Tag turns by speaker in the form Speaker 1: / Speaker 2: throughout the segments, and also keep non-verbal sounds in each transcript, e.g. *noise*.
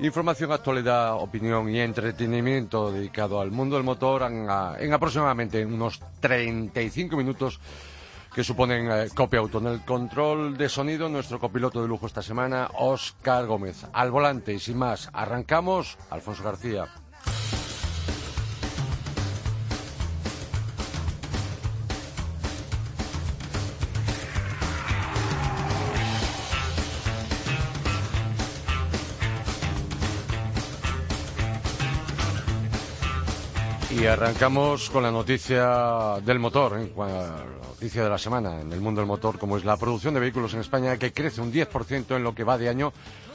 Speaker 1: Información, actualidad, opinión y entretenimiento dedicado al mundo del motor en, en aproximadamente unos 35 minutos que suponen eh, copia auto. En el control de sonido, nuestro copiloto de lujo esta semana, Oscar Gómez. Al volante y sin más, arrancamos, Alfonso García. Y arrancamos con la noticia del motor, ¿eh? la noticia de la semana en el mundo del motor, como es la producción de vehículos en España, que crece un 10% en lo que va de año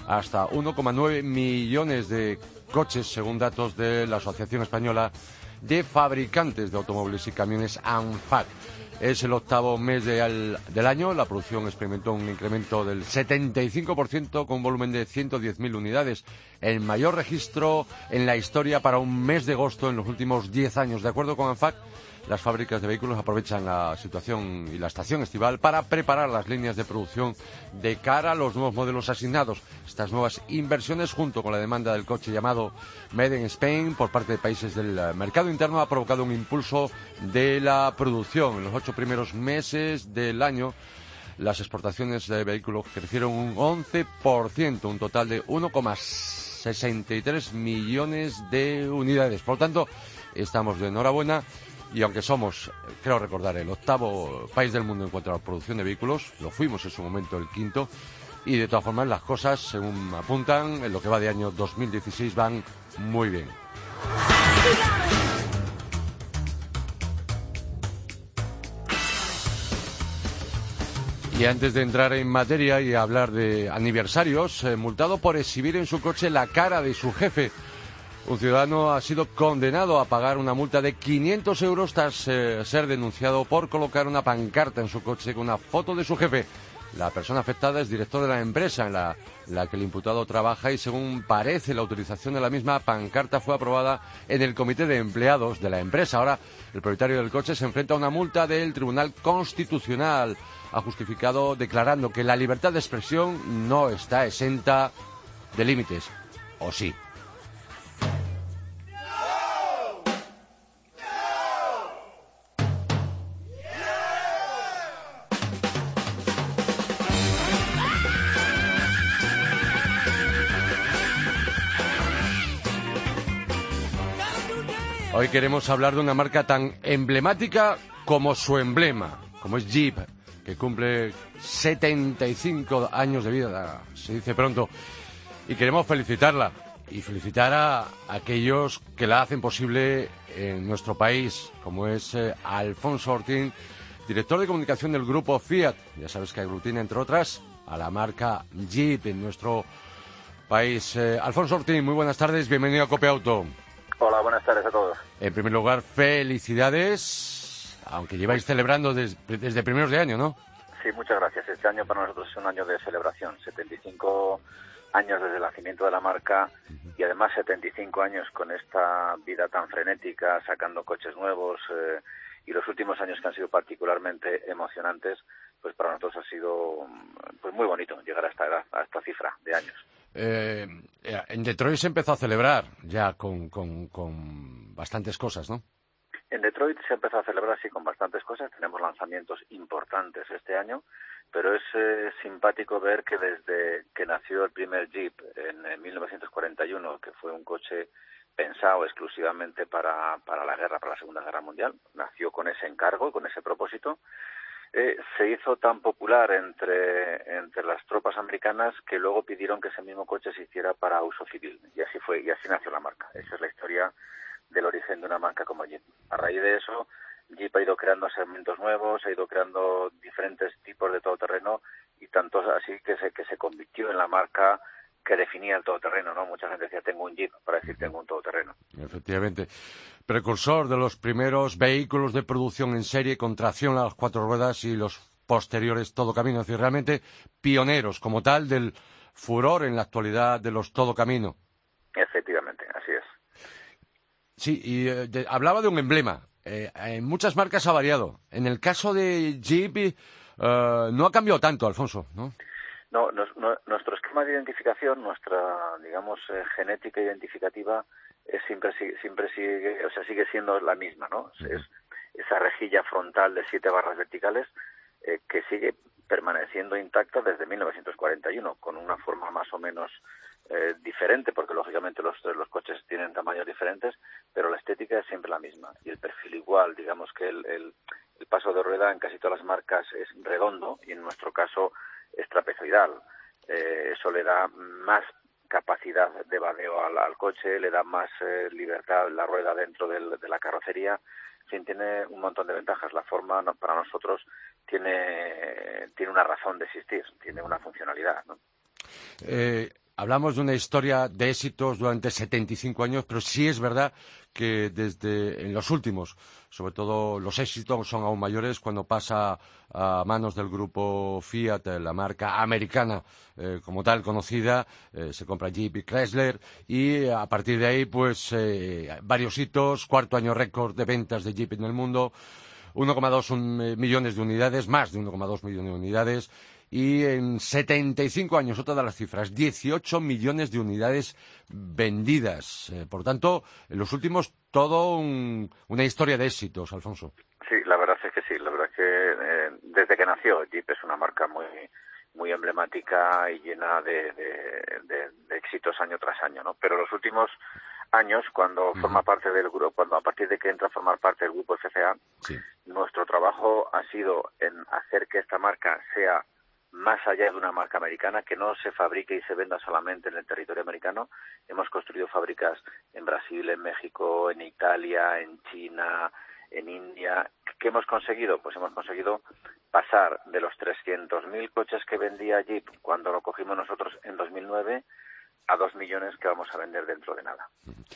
Speaker 1: hasta 1,9 millones de coches, según datos de la Asociación Española de Fabricantes de Automóviles y Camiones, ANFAC. Es el octavo mes del año. La producción experimentó un incremento del 75% con un volumen de 110.000 unidades, el mayor registro en la historia para un mes de agosto en los últimos 10 años. De acuerdo con ANFAC, las fábricas de vehículos aprovechan la situación y la estación estival para preparar las líneas de producción de cara a los nuevos modelos asignados. Estas nuevas inversiones, junto con la demanda del coche llamado Made in Spain por parte de países del mercado interno, ha provocado un impulso de la producción. En los ocho primeros meses del año, las exportaciones de vehículos crecieron un 11%, un total de 1,63 millones de unidades. Por tanto, estamos de enhorabuena y aunque somos, creo recordar, el octavo país del mundo en cuanto a la producción de vehículos, lo fuimos en su momento el quinto, y de todas formas las cosas, según apuntan, en lo que va de año 2016 van muy bien. Y antes de entrar en materia y hablar de aniversarios, eh, multado por exhibir en su coche la cara de su jefe, un ciudadano ha sido condenado a pagar una multa de 500 euros tras eh, ser denunciado por colocar una pancarta en su coche con una foto de su jefe. La persona afectada es director de la empresa en la, la, que el imputado trabaja y según parece la utilización de la misma pancarta fue aprobada en el comité de empleados de la empresa. Ahora el propietario del coche se enfrenta a una multa del Tribunal Constitucional. Ha justificado declarando que la libertad de expresión no está exenta de límites. ¿O sí? Queremos hablar de una marca tan emblemática como su emblema, como es Jeep, que cumple 75 años de vida, se dice pronto, y queremos felicitarla y felicitar a aquellos que la hacen posible en nuestro país, como es eh, Alfonso Ortín, director de comunicación del grupo Fiat. Ya sabes que aglutina, entre otras, a la marca Jeep en nuestro país. Eh, Alfonso Ortín, muy buenas tardes, bienvenido a Cope Auto.
Speaker 2: Hola, buenas tardes a todos.
Speaker 1: En primer lugar, felicidades, aunque lleváis celebrando desde primeros de año, ¿no?
Speaker 2: Sí, muchas gracias. Este año para nosotros es un año de celebración. 75 años desde el nacimiento de la marca y además 75 años con esta vida tan frenética, sacando coches nuevos eh, y los últimos años que han sido particularmente emocionantes, pues para nosotros ha sido pues muy bonito llegar a esta, a esta cifra de años.
Speaker 1: Eh, en Detroit se empezó a celebrar ya con, con, con, bastantes cosas, ¿no?
Speaker 2: En Detroit se empezó a celebrar, sí, con bastantes cosas. Tenemos lanzamientos importantes este año, pero es eh, simpático ver que desde que nació el primer Jeep en, en 1941, que fue un coche pensado exclusivamente para, para la guerra, para la Segunda Guerra Mundial, nació con ese encargo, con ese propósito, eh, se hizo tan popular entre, entre las tropas americanas que luego pidieron que ese mismo coche se hiciera para uso civil. Y así fue, y así nació la marca. Esa es la historia del origen de una marca como Jeep. A raíz de eso, Jeep ha ido creando segmentos nuevos, ha ido creando diferentes tipos de todoterreno y tanto así que se, que se convirtió en la marca que definía el todoterreno, ¿no? Mucha gente decía, tengo un Jeep, para decir tengo un todoterreno.
Speaker 1: Efectivamente. precursor de los primeros vehículos de producción en serie con tracción a las cuatro ruedas y los posteriores todo camino, es decir, realmente pioneros como tal del furor en la actualidad de los todo camino.
Speaker 2: Efectivamente, así es.
Speaker 1: Sí, y eh, hablaba de un emblema. Eh, en muchas marcas ha variado. En el caso de Jeep eh, no ha cambiado tanto, Alfonso, ¿no?
Speaker 2: No, nuestro esquema de identificación, nuestra, digamos, genética identificativa es siempre, siempre sigue, o sea, sigue siendo la misma, ¿no? Es esa rejilla frontal de siete barras verticales que sigue permaneciendo intacta desde 1941, con una forma más o menos eh, diferente, porque lógicamente los, los coches tienen tamaños diferentes, pero la estética es siempre la misma y el perfil igual. Digamos que el, el, paso de rueda en casi todas las marcas es redondo y en nuestro caso es trapezoidal. Eh, eso le da más capacidad de badeo al, coche, le da más eh, libertad la rueda dentro de la carrocería. En fin, tiene un montón de ventajas. La forma para nosotros tiene, tiene una razón de existir, tiene una funcionalidad. ¿no?
Speaker 1: Eh, hablamos de una historia de éxitos durante 75 años, pero sí es verdad que desde en los últimos, sobre todo los éxitos son aún mayores cuando pasa a manos del grupo Fiat, la marca americana eh, como tal conocida, eh, se compra Jeep y Chrysler y a partir de ahí pues eh, varios hitos, cuarto año récord de ventas de Jeep en el mundo, 1,2 millones de unidades, más de 1,2 millones de unidades, y en 75 años, otra de las cifras, 18 millones de unidades vendidas. Eh, por tanto, en los últimos, todo una historia de éxitos, Alfonso.
Speaker 2: Sí, la verdad es que sí. La verdad es que eh, desde que nació Jeep es una marca muy muy emblemática y llena de, éxitos año tras año, ¿no? Pero los últimos años, cuando forma parte del grupo, cuando a partir de que entra a formar parte del grupo FCA, nuestro trabajo ha sido en hacer que esta marca sea más allá de una marca americana, que no se fabrique y se venda solamente en el territorio americano. Hemos construido fábricas en Brasil, en México, en Italia, en China, en India. ¿Qué hemos conseguido? Pues hemos conseguido pasar de los 300.000 coches que vendía Jeep cuando lo cogimos nosotros en 2009 a dos millones que vamos a vender dentro de nada.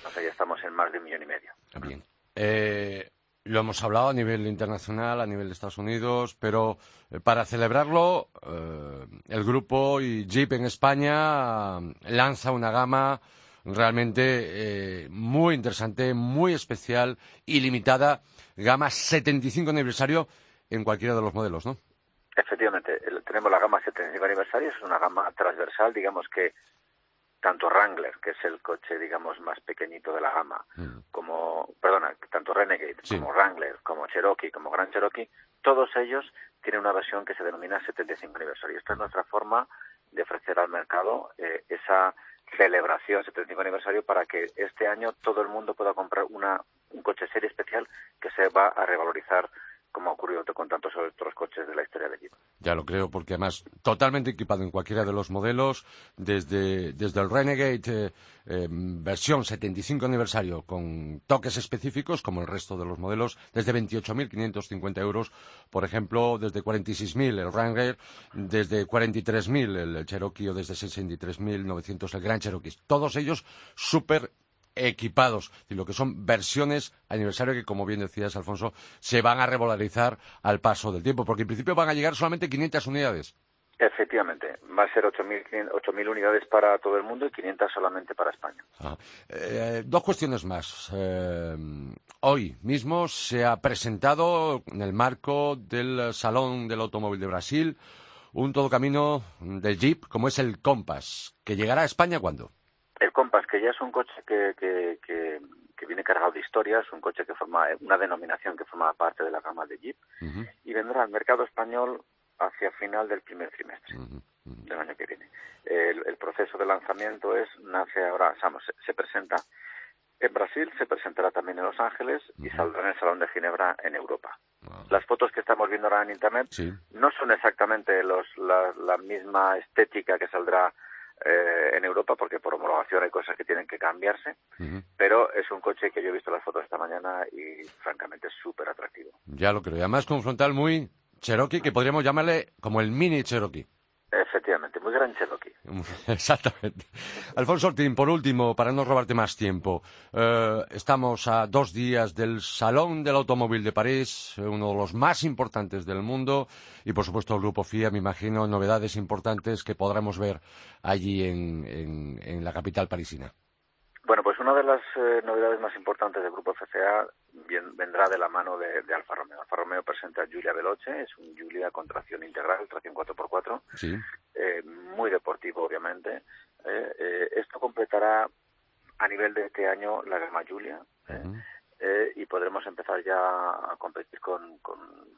Speaker 2: O sea, ya estamos en más de un millón y medio.
Speaker 1: Bien. Eh, lo hemos hablado a nivel internacional, a nivel de Estados Unidos, pero eh, para celebrarlo, eh, el grupo y Jeep en España eh, lanza una gama realmente muy interesante, muy especial y limitada, gama 75 aniversario en cualquiera de los modelos, ¿no?
Speaker 2: Efectivamente, tenemos la gama 75 aniversario, es una gama transversal, digamos que tanto Wrangler, que es el coche, digamos, más pequeñito de la gama, mm. como, perdona, tanto Renegade, como Wrangler, como Cherokee, como Grand Cherokee, todos ellos tienen una versión que se denomina 75 aniversario. Esta es nuestra forma de ofrecer al mercado eh, esa celebración 75 aniversario para que este año todo el mundo pueda comprar una, un coche serie especial que se va a revalorizar como ha ocurrido con tantos otros coches de la historia de Jeep.
Speaker 1: Ya lo creo, porque además totalmente equipado en cualquiera de los modelos, desde, desde el Renegade eh, eh, versión 75 aniversario con toques específicos, como el resto de los modelos, desde 28.550 euros, por ejemplo, desde 46.000 el Wrangler, desde 43.000 el, Cherokee o desde 63.900 el Gran Cherokee. Todos ellos súper equipados, y lo que son versiones aniversario que, como bien decías, Alfonso, se van a revalorizar al paso del tiempo, porque en principio van a llegar solamente 500 unidades.
Speaker 2: Efectivamente, va a ser 8.000 unidades para todo el mundo y 500 solamente para España.
Speaker 1: Ah, eh, dos cuestiones más. Eh, hoy mismo se ha presentado en el marco del Salón del Automóvil de Brasil un todo camino del Jeep, como es el Compass, que llegará a España cuándo?
Speaker 2: El Compass, que ya es un coche que, que, que, viene cargado de historias, un coche que forma una denominación que forma parte de la gama de Jeep, y vendrá al mercado español hacia final del primer trimestre del año que viene. El, proceso de lanzamiento es, nace ahora, se, presenta en Brasil, se presentará también en Los Ángeles y saldrá en el Salón de Ginebra en Europa. Las fotos que estamos viendo ahora en Internet no son exactamente los, la, la misma estética que saldrá eh, en Europa porque por homologación hay cosas que tienen que cambiarse, pero es un coche que yo he visto las fotos esta mañana y francamente es súper atractivo.
Speaker 1: Ya lo creo. Y además con un frontal muy Cherokee que podríamos llamarle como el mini Cherokee.
Speaker 2: Efectivamente, muy gran Cherokee. *laughs*
Speaker 1: Exactamente. Alfonso Ortín, por último, para no robarte más tiempo, eh, estamos a dos días del Salón del Automóvil de París, uno de los más importantes del mundo, y por supuesto el Grupo FIA, me imagino, novedades importantes que podremos ver allí en la capital parisina.
Speaker 2: Una de las eh, novedades más importantes del grupo FCA vendrá de la mano de, Alfa Romeo. Alfa Romeo presenta Giulia Veloce, es un Giulia con tracción integral, tracción 4x4,
Speaker 1: sí.
Speaker 2: Eh, muy deportivo obviamente. Eh, esto completará a nivel de este año la gama Giulia. Eh, y podremos empezar ya a competir con,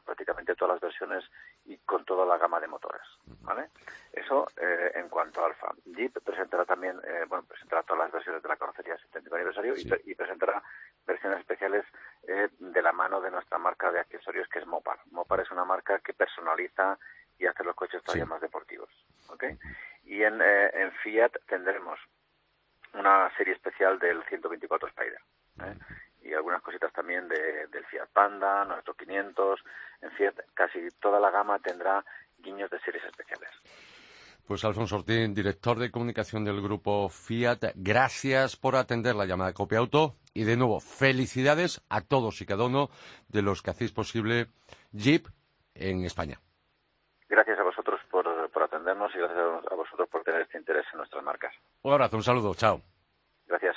Speaker 2: prácticamente todas las versiones y con toda la gama de motores, ¿vale? Eso eh, en cuanto a Alfa. Jeep presentará también, eh, bueno, presentará todas las versiones de la carrocería 70 aniversario y, presentará versiones especiales de la mano de nuestra marca de accesorios que es Mopar. Mopar es una marca que personaliza y hace los coches todavía más deportivos, ¿ok? Y en, en Fiat tendremos una serie especial del 124 Spider y algunas cositas también de, del Fiat Panda, nuestro 500, en Fiat, casi toda la gama tendrá guiños de series especiales.
Speaker 1: Pues Alfonso Ortín, director de comunicación del grupo Fiat, gracias por atender la llamada de Copia Auto y de nuevo felicidades a todos y cada uno de los que hacéis posible Jeep en España.
Speaker 2: Gracias a vosotros por, por atendernos y gracias a vosotros por tener este interés en nuestras marcas.
Speaker 1: Un abrazo, un saludo, chao.
Speaker 2: Gracias.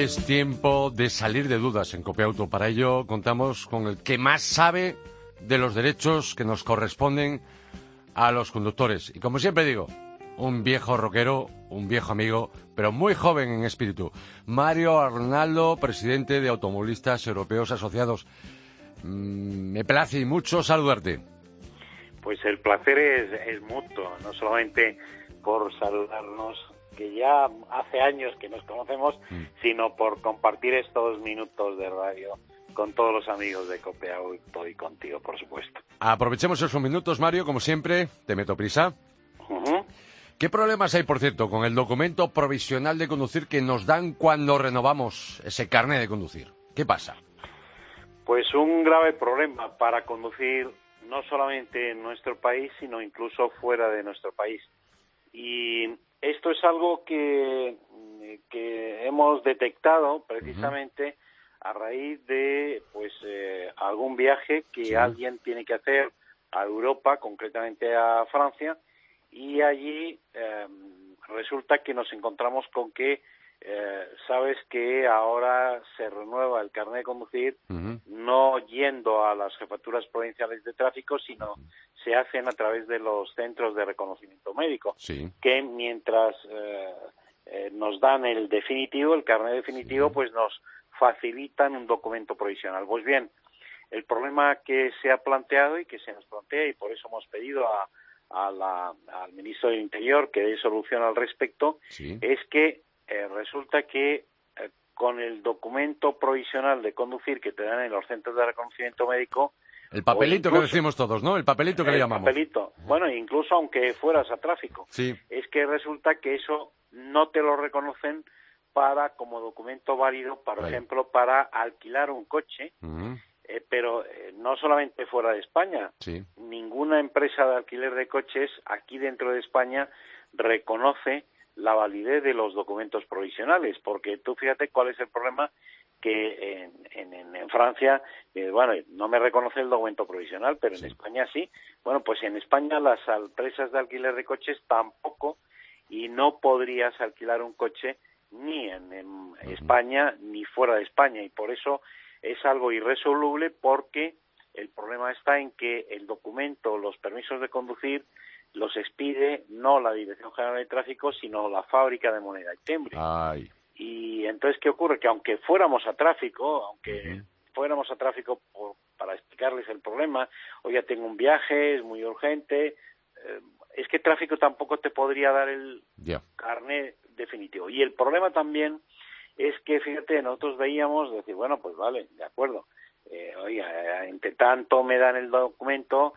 Speaker 1: Es tiempo de salir de dudas en Copiauto. Para ello contamos con el que más sabe de los derechos que nos corresponden a los conductores. Y como siempre digo, un viejo rockero, un viejo amigo, pero muy joven en espíritu. Mario Arnaldo, presidente de Automovilistas Europeos Asociados. Mm, me place mucho saludarte.
Speaker 3: Pues el placer es, es mutuo, no solamente por saludarnos que ya hace años que nos conocemos, mm. sino por compartir estos minutos de radio con todos los amigos de Copeau y contigo, por supuesto.
Speaker 1: Aprovechemos esos minutos, Mario, como siempre, te meto prisa. ¿Qué problemas hay, por cierto, con el documento provisional de conducir que nos dan cuando renovamos ese carnet de conducir? ¿Qué pasa?
Speaker 3: Pues un grave problema para conducir no solamente en nuestro país, sino incluso fuera de nuestro país. Y esto es algo que, que hemos detectado precisamente a raíz de pues eh, algún viaje que alguien tiene que hacer a Europa, concretamente a Francia, y allí em, resulta que nos encontramos con que eh, sabes que ahora se renueva el carnet de conducir no yendo a las jefaturas provinciales de tráfico, sino se hacen a través de los centros de reconocimiento médico, que mientras eh, eh, nos dan el definitivo, el carnet definitivo, pues nos facilitan un documento provisional. Pues bien, el problema que se ha planteado y que se nos plantea, y por eso hemos pedido a, al ministro del Interior que dé solución al respecto, es que eh, resulta que eh, con el documento provisional de conducir que te dan en los centros de reconocimiento médico.
Speaker 1: El papelito que decimos todos, ¿no? El papelito que le llamamos.
Speaker 3: El papelito. Bueno, incluso aunque fueras a tráfico.
Speaker 1: Sí.
Speaker 3: Es que resulta que eso no te lo reconocen para como documento válido, por ejemplo, para alquilar un coche. Eh, pero no solamente fuera de España.
Speaker 1: Sí.
Speaker 3: Ninguna empresa de alquiler de coches aquí dentro de España reconoce la validez de los documentos provisionales, porque tú fíjate cuál es el problema que en, en, en Francia, eh, bueno, no me reconoce el documento provisional, pero en España sí. Bueno, pues en España las empresas de alquiler de coches tampoco y no podrías alquilar un coche ni en, España ni fuera de España y por eso es algo irresoluble porque el problema está en que el documento, los permisos de conducir los expide no la Dirección General de Tráfico, sino la fábrica de moneda y timbre. Y entonces, ¿qué ocurre? Que aunque fuéramos a tráfico, aunque fuéramos a tráfico por, para explicarles el problema, o ya tengo un viaje, es muy urgente. Eh, es que tráfico tampoco te podría dar el carnet definitivo. Y el problema también es que, fíjate, nosotros veíamos decir, bueno, pues vale, de acuerdo, eh, oiga, entre tanto me dan el documento,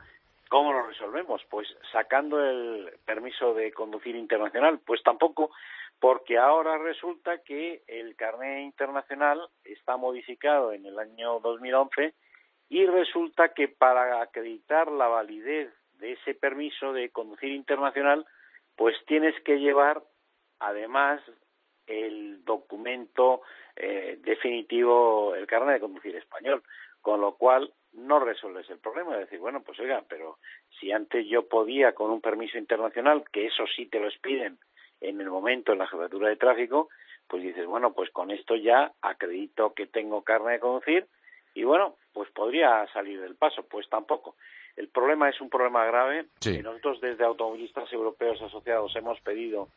Speaker 3: ¿cómo lo resolvemos? Pues sacando el permiso de conducir internacional, pues tampoco, porque ahora resulta que el carnet internacional está modificado en el año 2011 y resulta que para acreditar la validez de ese permiso de conducir internacional, pues tienes que llevar además el documento eh, definitivo, el carnet de conducir español, con lo cual no resuelves el problema. Es decir, bueno, pues oiga, pero si antes yo podía con un permiso internacional, que eso sí te lo piden en el momento en la jefatura de tráfico, pues dices, bueno, pues con esto ya acredito que tengo carne de conducir y bueno, pues podría salir del paso, pues tampoco. El problema es un problema grave. nosotros desde Automovilistas Europeos Asociados hemos pedido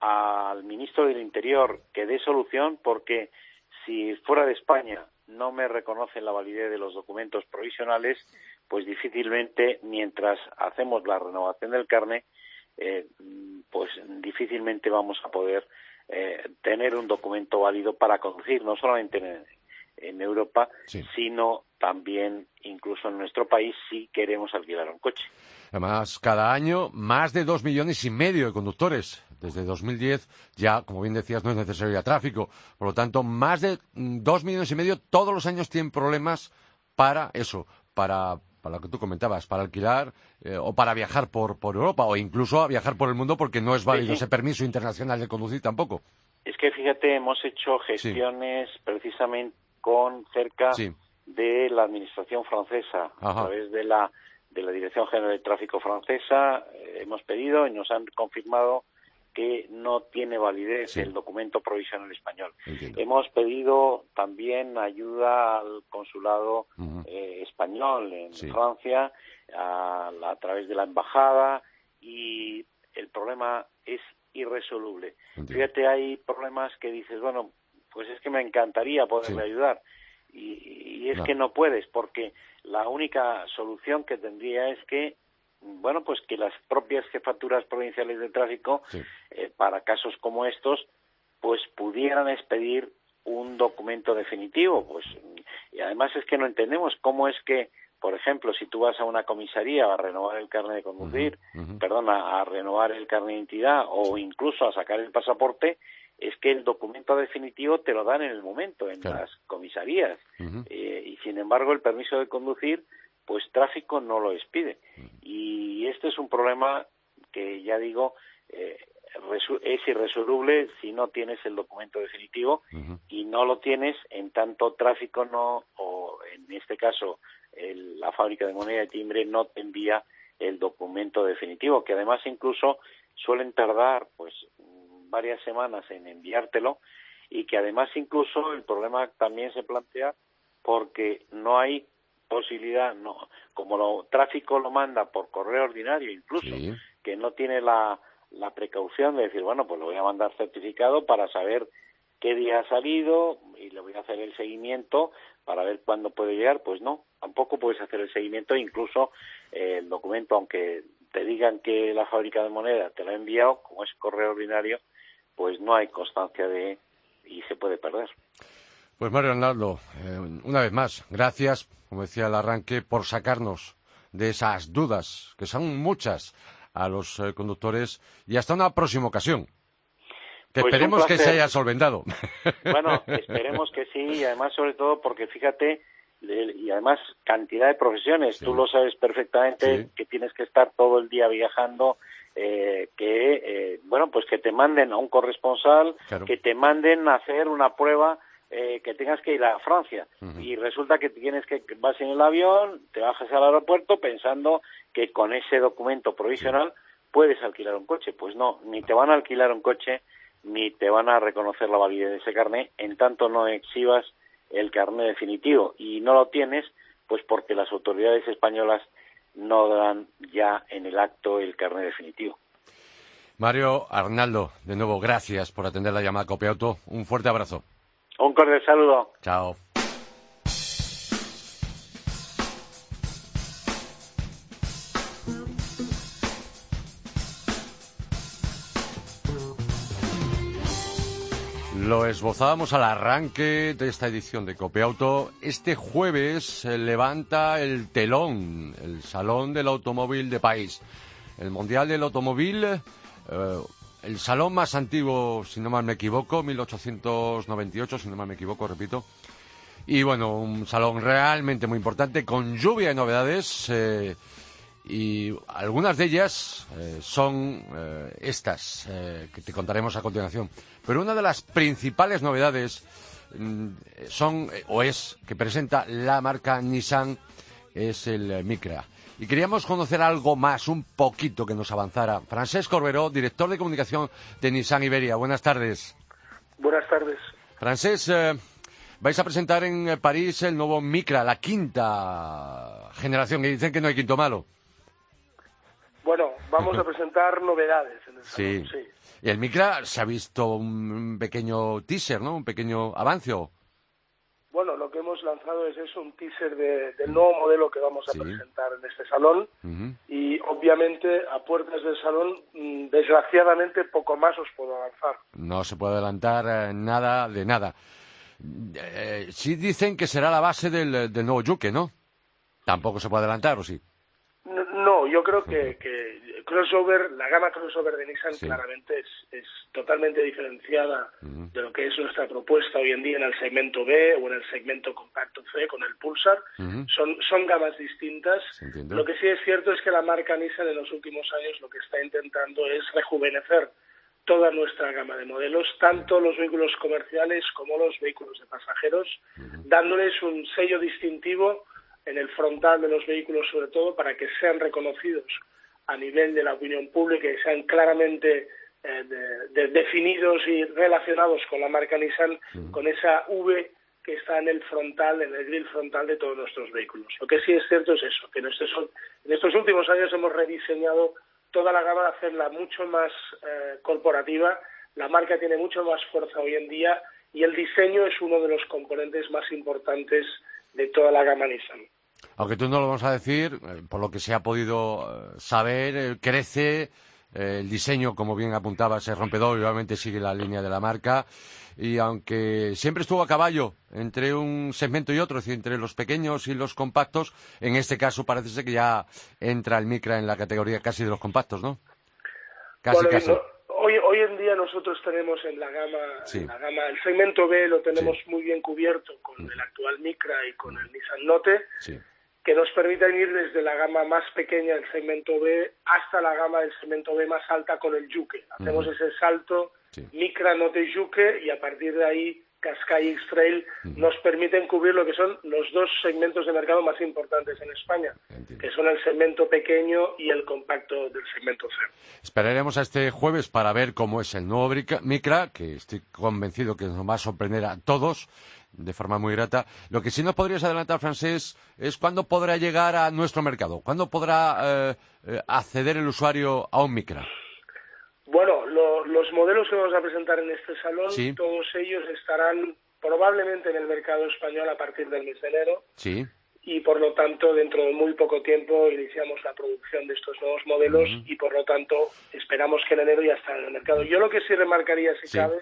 Speaker 3: al ministro del Interior que dé solución porque si fuera de España no me reconocen la validez de los documentos provisionales, pues difícilmente, mientras hacemos la renovación del carne, eh, pues difícilmente vamos a poder eh, tener un documento válido para conducir, no solamente en, en Europa, sino también incluso en nuestro país si queremos alquilar un coche.
Speaker 1: Además, cada año más de dos millones y medio de conductores. Desde 2010 ya, como bien decías, no es necesario ya tráfico. Por lo tanto, más de mm, dos millones y medio todos los años tienen problemas para eso, para, para lo que tú comentabas, para alquilar eh, o para viajar por, por Europa o incluso a viajar por el mundo porque no es válido ese permiso internacional de conducir tampoco.
Speaker 3: Es que fíjate, hemos hecho gestiones precisamente con cerca de la administración francesa. A través de la de la Dirección General de Tráfico francesa eh, hemos pedido y nos han confirmado que no tiene validez el documento provisional español. Hemos pedido también ayuda al consulado eh, español en Francia a, a, través de la embajada y el problema es irresoluble. Fíjate, hay problemas que dices, bueno, pues es que me encantaría poderle ayudar. Y, es que no puedes, porque la única solución que tendría es que, bueno, pues que las propias jefaturas provinciales de tráfico, eh, para casos como estos, pues pudieran expedir un documento definitivo. Pues, y además es que no entendemos cómo es que, por ejemplo, si tú vas a una comisaría a renovar el carnet de conducir, perdona, a renovar el carnet de identidad o incluso a sacar el pasaporte, es que el documento definitivo te lo dan en el momento, en las comisarías. Eh, y sin embargo, el permiso de conducir, pues tráfico no lo expide. Y este es un problema que, ya digo, eh, es irresoluble si no tienes el documento definitivo y no lo tienes en tanto tráfico no, o en este caso la fábrica de moneda de timbre no te envía el documento definitivo, que además incluso suelen tardar pues varias semanas en enviártelo y que además incluso el problema también se plantea porque no hay posibilidad, no, como lo tráfico lo manda por correo ordinario incluso, que no tiene la, la precaución de decir, bueno, pues lo voy a mandar certificado para saber qué día ha salido y le voy a hacer el seguimiento para ver cuándo puede llegar, pues no, tampoco puedes hacer el seguimiento, incluso eh, el documento, aunque te digan que la fábrica de moneda te lo ha enviado, como es correo ordinario, pues no hay constancia de y se puede perder.
Speaker 1: Pues Mario Arnaldo, eh, una vez más, gracias, como decía el arranque, por sacarnos de esas dudas, que son muchas, a los eh, conductores y hasta una próxima ocasión. Que pues esperemos que se haya solventado.
Speaker 3: Bueno, *laughs* esperemos que sí, y además sobre todo porque fíjate, y además cantidad de profesiones, tú lo sabes perfectamente que tienes que estar todo el día viajando eh, que eh, bueno pues que te manden a un corresponsal que te manden a hacer una prueba eh, que tengas que ir a Francia. Y resulta que tienes que vas en el avión te bajas al aeropuerto pensando que con ese documento provisional puedes alquilar un coche. Pues no ni te van a alquilar un coche ni te van a reconocer la validez de ese carnet en tanto no exhibas el carnet definitivo. Y no lo tienes pues porque las autoridades españolas no dan ya en el acto el carnet definitivo.
Speaker 1: Mario Arnaldo, de nuevo, gracias por atender la llamada Copiauto. Un fuerte abrazo.
Speaker 3: Un cordial saludo.
Speaker 1: Chao. Esbozábamos al arranque de esta edición de Copiauto. Este jueves se levanta el telón, el Salón del Automóvil de País. El Mundial del Automóvil, eh, el salón más antiguo, si no mal me equivoco, 1898, si no mal me equivoco, repito. Y bueno, un salón realmente muy importante, con lluvia de novedades. Eh, y algunas de ellas eh, son eh, estas eh, que te contaremos a continuación. Pero una de las principales novedades mm, son o es que presenta la marca Nissan es el Micra. Y queríamos conocer algo más, un poquito que nos avanzara. Francesc Corberó, director de comunicación de Nissan Iberia. Buenas tardes.
Speaker 4: Buenas tardes.
Speaker 1: Francesc, vais a presentar en París el nuevo Micra, la quinta generación, que dicen que no hay quinto malo.
Speaker 4: Bueno, vamos a presentar novedades en el salón, sí.
Speaker 1: Y el Micra se ha visto un pequeño teaser, ¿no? Un pequeño avance.
Speaker 4: Bueno, lo que hemos lanzado es eso, un teaser del nuevo modelo que vamos a presentar en este salón. Y obviamente, a puertas del salón, mm, desgraciadamente, poco más os puedo avanzar.
Speaker 1: No se puede adelantar eh, nada de nada. Eh, sí dicen que será la base del, del nuevo Yuke, ¿no? Tampoco se puede adelantar, ¿o sí?
Speaker 4: No, yo creo que, que crossover, la gama crossover de Nissan claramente es, es, totalmente diferenciada de lo que es nuestra propuesta hoy en día en el segmento B o en el segmento compacto C con el Pulsar. son, son gamas distintas. Lo que sí es cierto es que la marca Nissan en los últimos años lo que está intentando es rejuvenecer toda nuestra gama de modelos, tanto los vehículos comerciales como los vehículos de pasajeros, dándoles un sello distintivo en el frontal de los vehículos sobre todo para que sean reconocidos a nivel de la opinión pública y sean claramente eh, definidos y relacionados con la marca Nissan, con esa V que está en el frontal, en el grill frontal de todos nuestros vehículos. Lo que sí es cierto es eso, que en estos, en estos últimos años hemos rediseñado toda la gama de hacerla mucho más eh, corporativa, la marca tiene mucho más fuerza hoy en día y el diseño es uno de los componentes más importantes de toda la gama Nissan.
Speaker 1: Aunque tú no lo vamos a decir, eh, por lo que se ha podido eh, saber, eh, crece el diseño, como bien apuntaba, ese rompedor y obviamente sigue la línea de la marca. Y aunque siempre estuvo a caballo entre un segmento y otro, es decir, entre los pequeños y los compactos, en este caso parece ser que ya entra el Micra en la categoría casi de los compactos, ¿no?
Speaker 4: Casi, casi. en día nosotros tenemos en la gama, la gama el segmento B lo tenemos muy bien cubierto con el actual Micra y con el Nissan Note. Sí. que nos permiten ir desde la gama más pequeña del segmento B hasta la gama del segmento B más alta con el Yuke. Hacemos ese salto Micra Note Yuke y a partir de ahí Qashqai X-Trail nos permiten cubrir lo que son los dos segmentos de mercado más importantes en España, que son el segmento pequeño y el compacto del segmento C.
Speaker 1: Esperaremos a este jueves para ver cómo es el nuevo Micra, que estoy convencido que nos va a sorprender a todos de forma muy grata. Lo que sí nos podrías adelantar, Francés, es cuándo podrá llegar a nuestro mercado, cuándo podrá eh, eh, acceder el usuario a un Micra.
Speaker 4: Bueno, los modelos que vamos a presentar en este salón, todos ellos estarán probablemente en el mercado español a partir del mes de enero.
Speaker 1: Sí.
Speaker 4: Y por lo tanto, dentro de muy poco tiempo iniciamos la producción de estos nuevos modelos y por lo tanto esperamos que en enero ya estén en el mercado. Yo lo que sí remarcaría, si cabe,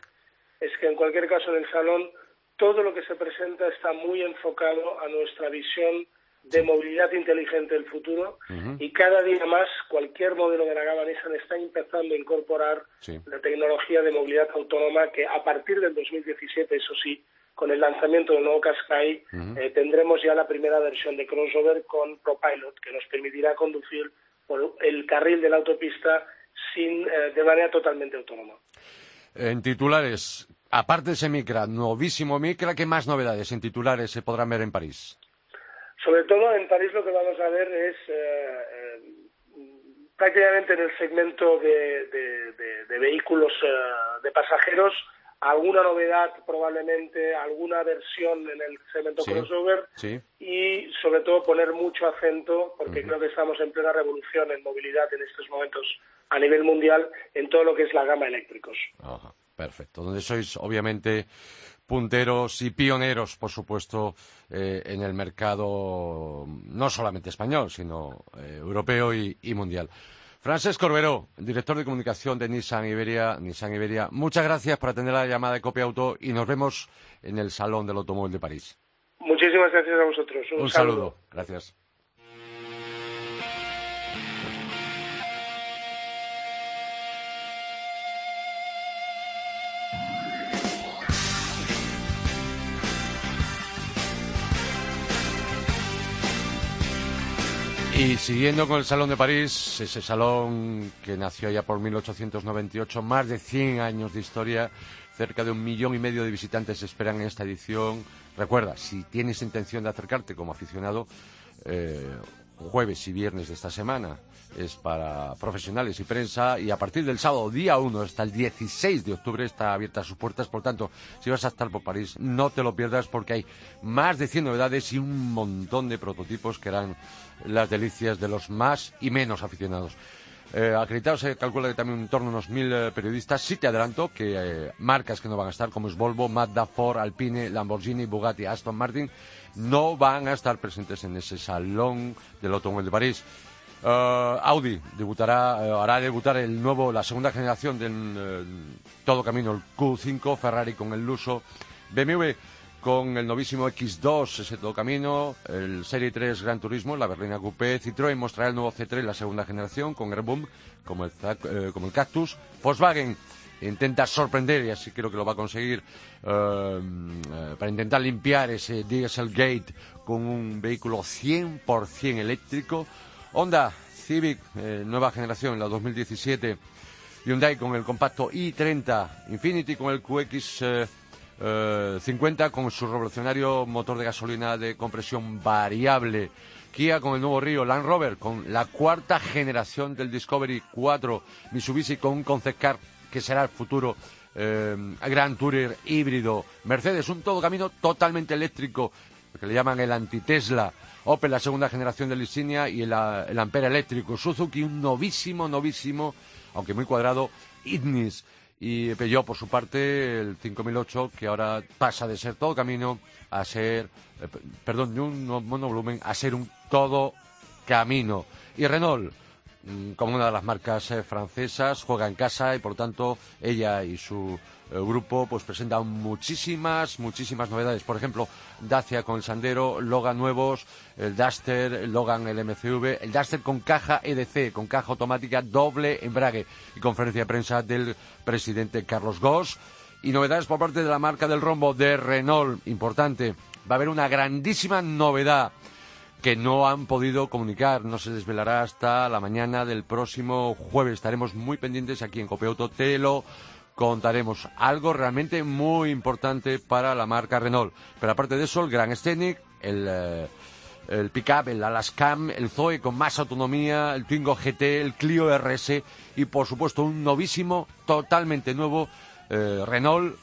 Speaker 4: es que en cualquier caso en el salón todo lo que se presenta está muy enfocado a nuestra visión de movilidad inteligente del futuro y cada día más cualquier modelo de la gama Nissan está empezando a incorporar la tecnología de movilidad autónoma que a partir del 2017, eso sí, con el lanzamiento del nuevo Qashqai, eh, tendremos ya la primera versión de crossover con ProPilot que nos permitirá conducir por el carril de la autopista sin, eh, de manera totalmente autónoma.
Speaker 1: En titulares, aparte de ese Micra, novísimo Micra, ¿qué más novedades en titulares se podrán ver en París?
Speaker 4: Sobre todo en París lo que vamos a ver es eh, eh, prácticamente en el segmento de, vehículos eh, de pasajeros alguna novedad probablemente, alguna versión en el segmento crossover y sobre todo poner mucho acento, porque creo que estamos en plena revolución en movilidad en estos momentos a nivel mundial en todo lo que es la gama eléctricos.
Speaker 1: perfecto, donde sois obviamente punteros y pioneros, por supuesto, eh, en el mercado no solamente español, sino eh, europeo y, mundial. Francesc Corberó, director de comunicación de Nissan Iberia, Nissan Iberia, muchas gracias por atender la llamada de Copia Auto y nos vemos en el Salón del Automóvil de París.
Speaker 4: Muchísimas gracias a vosotros.
Speaker 1: Un, saludo. Gracias. Y siguiendo con el Salón de París, ese salón que nació ya por 1898, más de 100 años de historia, cerca de un millón y medio de visitantes esperan en esta edición. Recuerda, si tienes intención de acercarte como aficionado, eh, jueves y viernes de esta semana es para profesionales y prensa y a partir del sábado día 1 hasta el 16 de octubre está abierta sus puertas. Por tanto, si vas a estar por París, no te lo pierdas porque hay más de 100 novedades y un montón de prototipos que eran las delicias de los más y menos aficionados. Eh, se calcula que también en torno a unos mil eh, periodistas. Sí te adelanto que eh, marcas que no van a estar, como es Volvo, Mazda, Ford, Alpine, Lamborghini, Bugatti, Aston Martin, no van a estar presentes en ese salón del automóvil de París. Uh, Audi debutará, uh, hará debutar el nuevo, la segunda generación del uh, todo camino, el Q5, Ferrari con el Luso, BMW con el novísimo X2, ese todo camino, el Serie 3 Gran Turismo, la berlina Coupé, Citroën mostrará el nuevo C3, la segunda generación, con Airboom, como el, eh, como el Cactus, Volkswagen intenta sorprender, y así creo que lo va a conseguir, eh, eh, para intentar limpiar ese Dieselgate con un vehículo 100% eléctrico. Honda Civic, nueva generación, la 2017. Hyundai con el compacto i30, Infinity con el QX 50 con su revolucionario motor de gasolina de compresión variable. Kia con el nuevo Río, Land Rover con la cuarta generación del Discovery 4, Mitsubishi con un concept car que será el futuro eh, Grand Tourer híbrido, Mercedes un todo camino totalmente eléctrico, que le llaman el anti-Tesla, Opel la segunda generación del Insignia y el, el Ampera eléctrico, Suzuki un novísimo, novísimo, aunque muy cuadrado, Ignis y Peugeot, por su parte, el 5008, que ahora pasa de ser todo camino a ser, eh, perdón, de un monovolumen a ser un todo camino. Y Renault, como una de las marcas eh, francesas, juega en casa y por tanto ella y su el grupo pues presenta muchísimas, muchísimas novedades. Por ejemplo, Dacia con el Sandero, Logan nuevos, el Duster, Logan el MCV, el Duster con caja EDC, con caja automática doble embrague y conferencia de prensa del presidente Carlos Goss. Y novedades por parte de la marca del rombo de Renault, importante. Va a haber una grandísima novedad que no han podido comunicar. No se desvelará hasta la mañana del próximo jueves. Estaremos muy pendientes aquí en Copeauto. Te contaremos algo realmente muy importante para la marca Renault. Pero aparte de eso, el Grand Scenic, el, eh, el Pickup, el Alascam, el Zoe con más autonomía, el Twingo GT, el Clio RS y por supuesto un novísimo, totalmente nuevo eh, Renault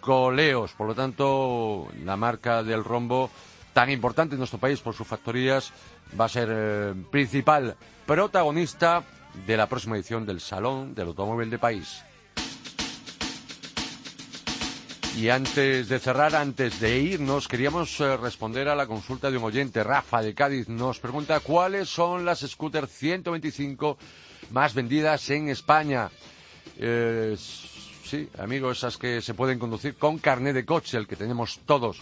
Speaker 1: Coleos. Por lo tanto, la marca del rombo tan importante en nuestro país por sus factorías va a ser eh, principal protagonista de la próxima edición del Salón del Automóvil de País. Y antes de cerrar, antes de irnos, queríamos eh, responder a la consulta de un oyente, Rafa de Cádiz. Nos pregunta cuáles son las scooter 125 más vendidas en España. Eh, sí, amigo, esas que se pueden conducir con carnet de coche, el que tenemos todos.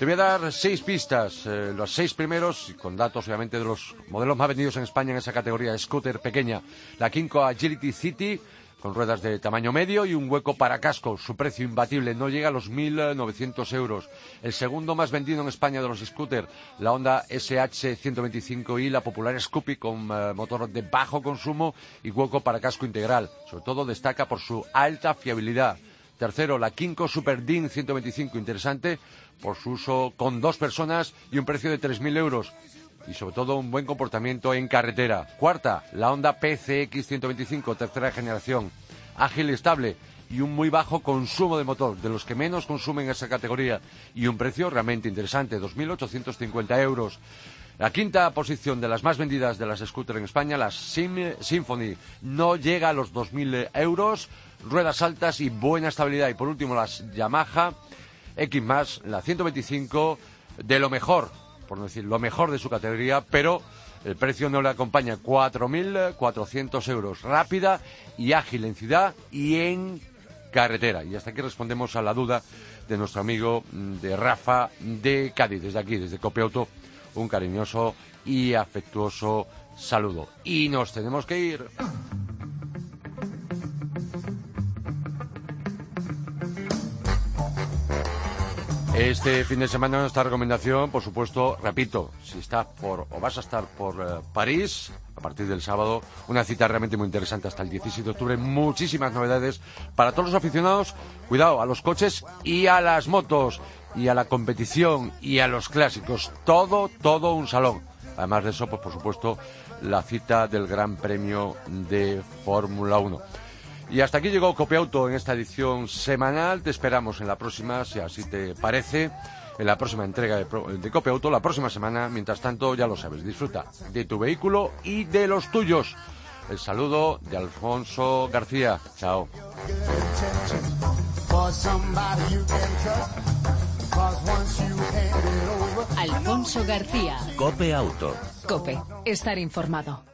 Speaker 1: Te voy a dar seis pistas, eh, los seis primeros, con datos obviamente de los modelos más vendidos en España en esa categoría, scooter pequeña. La Kinko Agility City, con ruedas de tamaño medio y un hueco para casco. Su precio imbatible no llega a los 1.900 euros. El segundo más vendido en España de los scooters, la Honda SH 125 y la popular Scoopy con eh, motor de bajo consumo y hueco para casco integral. Sobre todo destaca por su alta fiabilidad. Tercero, la Kinko Super DIN 125, interesante por su uso con dos personas y un precio de 3.000 euros y sobre todo un buen comportamiento en carretera. Cuarta, la Honda PCX 125, tercera generación, ágil y estable y un muy bajo consumo de motor, de los que menos consumen esa categoría y un precio realmente interesante, 2.850 euros. La quinta posición de las más vendidas de las scooters en España, la Symphony, no llega a los 2.000 euros, ruedas altas y buena estabilidad. Y por último, las Yamaha X, la 125, de lo mejor, por no decir lo mejor de su categoría, pero El precio no le acompaña 4.400 euros. Rápida y ágil en ciudad y en carretera. Y hasta aquí respondemos a la duda de nuestro amigo mm, de Rafa de Cádiz. Desde aquí, desde Copiauto, un cariñoso y afectuoso saludo. Y nos tenemos que ir. Este fin de semana nuestra recomendación, por supuesto, repito, si estás por o vas a estar por eh, París a partir del sábado, una cita realmente muy interesante hasta el 17 de octubre, muchísimas novedades para todos los aficionados, cuidado a los coches y a las motos y a la competición y a los clásicos, todo todo un salón. Además de eso, pues por supuesto, la cita del Gran Premio de Fórmula 1. Y hasta aquí llegó Copiauto en esta edición semanal. Te esperamos en la próxima, si así te parece, en la próxima entrega de, de Copiauto, la próxima semana. Mientras tanto, ya lo sabes, disfruta de tu vehículo y de los tuyos. El saludo de Alfonso García. Chao.
Speaker 5: Alfonso García.
Speaker 6: Cope Auto.
Speaker 5: Cope, estar informado.